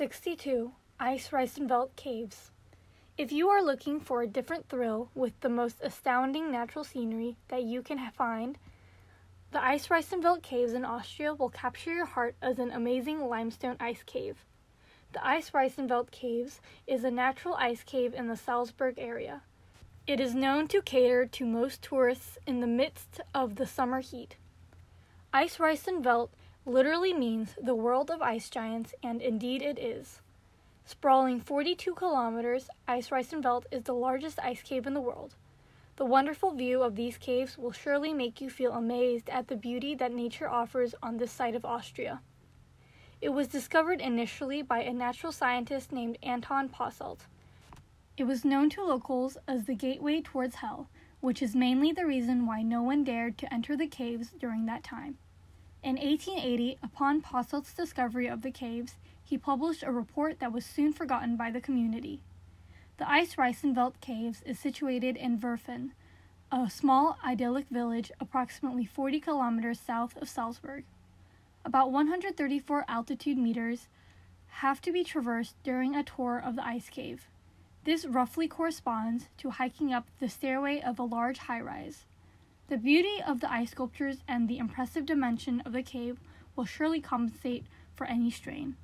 62 Ice Eisriesenwelt Caves. If you are looking for a different thrill with the most astounding natural scenery that you can find, the Ice Eisriesenwelt Caves in Austria will capture your heart as an amazing limestone ice cave. The Ice Eisriesenwelt Caves is a natural ice cave in the Salzburg area. It is known to cater to most tourists in the midst of the summer heat. Ice Eisriesenwelt literally means the world of ice giants, and indeed it is. Sprawling 42 kilometers, Eisriesenwelt is the largest ice cave in the world. The wonderful view of these caves will surely make you feel amazed at the beauty that nature offers on this side of Austria. It was discovered initially by a natural scientist named Anton Posselt. It was known to locals as the gateway towards hell, which is mainly the reason why no one dared to enter the caves during that time. In 1880, upon Posselt's discovery of the caves, he published a report that was soon forgotten by the community. The Eisriesenwelt Caves is situated in Werfen, a small idyllic village approximately 40 kilometers south of Salzburg. About 134 altitude meters have to be traversed during a tour of the ice cave. This roughly corresponds to hiking up the stairway of a large high rise. The beauty of the ice sculptures and the impressive dimension of the cave will surely compensate for any strain.